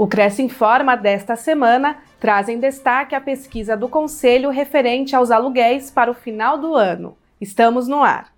O Cresce Informa desta semana traz em destaque a pesquisa do Conselho referente aos aluguéis para o final do ano. Estamos no ar.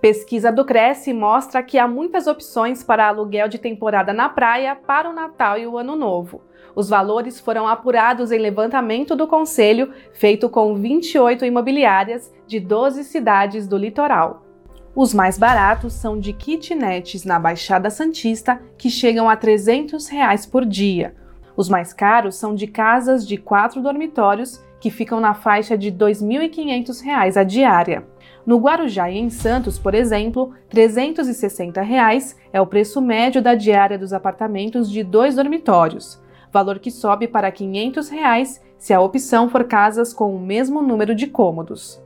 Pesquisa do Cresce mostra que há muitas opções para aluguel de temporada na praia para o Natal e o Ano Novo. Os valores foram apurados em levantamento do Conselho, feito com 28 imobiliárias de 12 cidades do litoral. Os mais baratos são de kitnets na Baixada Santista, que chegam a 300 reais por dia. Os mais caros são de casas de quatro dormitórios, que ficam na faixa de R$ 2.500 a diária. No Guarujá e em Santos, por exemplo, 360 reais é o preço médio da diária dos apartamentos de dois dormitórios, valor que sobe para 500 reais se a opção for casas com o mesmo número de cômodos.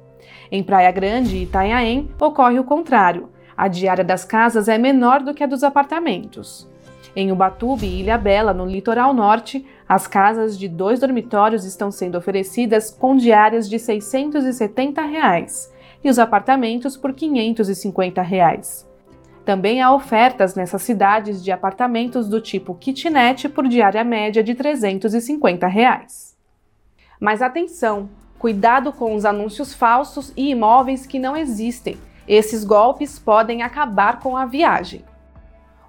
Em Praia Grande e Itanhaém ocorre o contrário. A diária das casas é menor do que a dos apartamentos. Em Ubatuba e Ilha Bela, no litoral norte, as casas de dois dormitórios estão sendo oferecidas com diárias de 670 reais, e os apartamentos por 550 reais. Também há ofertas nessas cidades de apartamentos do tipo kitnet por diária média de 350 reais. Mas atenção, cuidado com os anúncios falsos e imóveis que não existem. Esses golpes podem acabar com a viagem.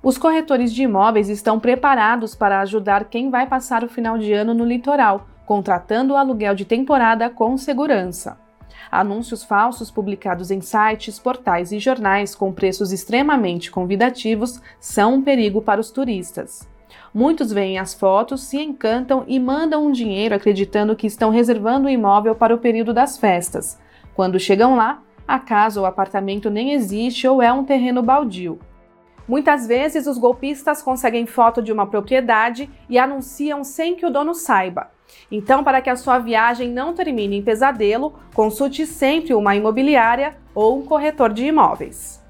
Os corretores de imóveis estão preparados para ajudar quem vai passar o final de ano no litoral, contratando o aluguel de temporada com segurança. Anúncios falsos publicados em sites, portais e jornais com preços extremamente convidativos são um perigo para os turistas. Muitos veem as fotos, se encantam e mandam um dinheiro acreditando que estão reservando o imóvel para o período das festas. Quando chegam lá, a casa ou apartamento nem existe ou é um terreno baldio. Muitas vezes os golpistas conseguem foto de uma propriedade e anunciam sem que o dono saiba. Então, para que a sua viagem não termine em pesadelo, consulte sempre uma imobiliária ou um corretor de imóveis.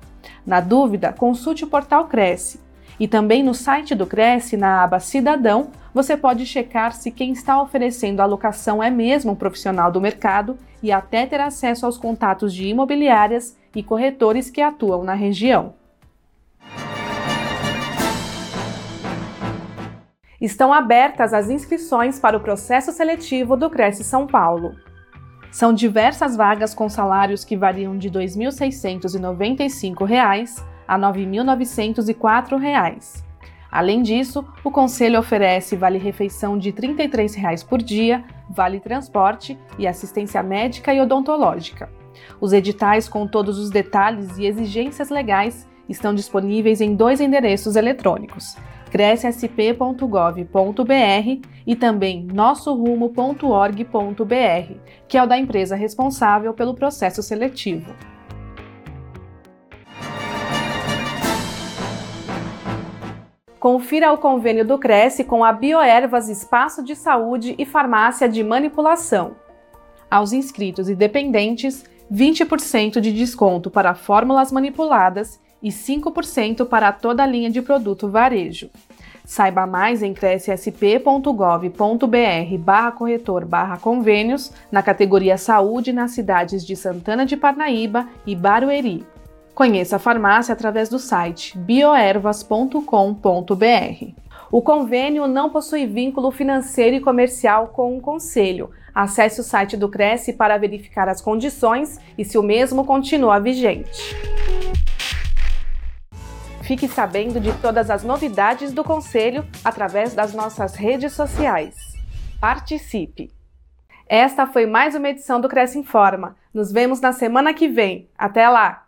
Na dúvida, consulte o portal Cresce. E também no site do Cresce, na aba Cidadão, você pode checar se quem está oferecendo a locação é mesmo um profissional do mercado e até ter acesso aos contatos de imobiliárias e corretores que atuam na região. Estão abertas as inscrições para o processo seletivo do Cresce São Paulo. São diversas vagas com salários que variam de R$ 2.695 a R$ 9.904. Além disso, o Conselho oferece vale-refeição de 33 reais por dia, vale transporte e assistência médica e odontológica. Os editais com todos os detalhes e exigências legais estão disponíveis em dois endereços eletrônicos: crescsp.gov.br e também nossorumo.org.br, que é o da empresa responsável pelo processo seletivo. Confira o convênio do Cresce com a Bioervas Espaço de Saúde e Farmácia de Manipulação. Aos inscritos e dependentes, 20% de desconto para fórmulas manipuladas e 5% para toda a linha de produto varejo. Saiba mais em crescsp.gov.br barra corretor barra convênios na categoria Saúde nas cidades de Santana de Parnaíba e Barueri. Conheça a farmácia através do site bioervas.com.br. O convênio não possui vínculo financeiro e comercial com o conselho. Acesse o site do Cresce para verificar as condições e se o mesmo continua vigente. Fique sabendo de todas as novidades do Conselho através das nossas redes sociais. Participe! Esta foi mais uma edição do Cresce Informa. Nos vemos na semana que vem. Até lá!